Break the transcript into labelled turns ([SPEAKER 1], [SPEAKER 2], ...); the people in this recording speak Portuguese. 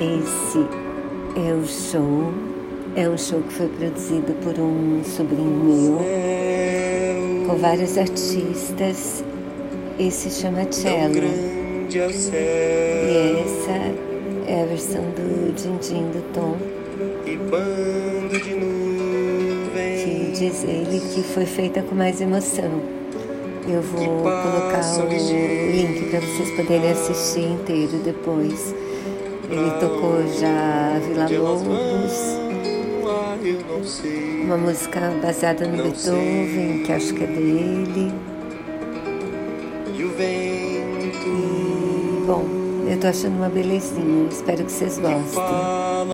[SPEAKER 1] Esse é o show, é um show que foi produzido por um sobrinho meu, com vários artistas. Esse chama Cello. E essa é a versão do Dindim do Tom. Que diz ele que foi feita com mais emoção. Eu vou colocar o link para vocês poderem assistir inteiro depois. Ele tocou já Vila Lobos, uma música baseada no Beethoven, que acho que é dele. E, bom, eu tô achando uma belezinha, espero que vocês gostem.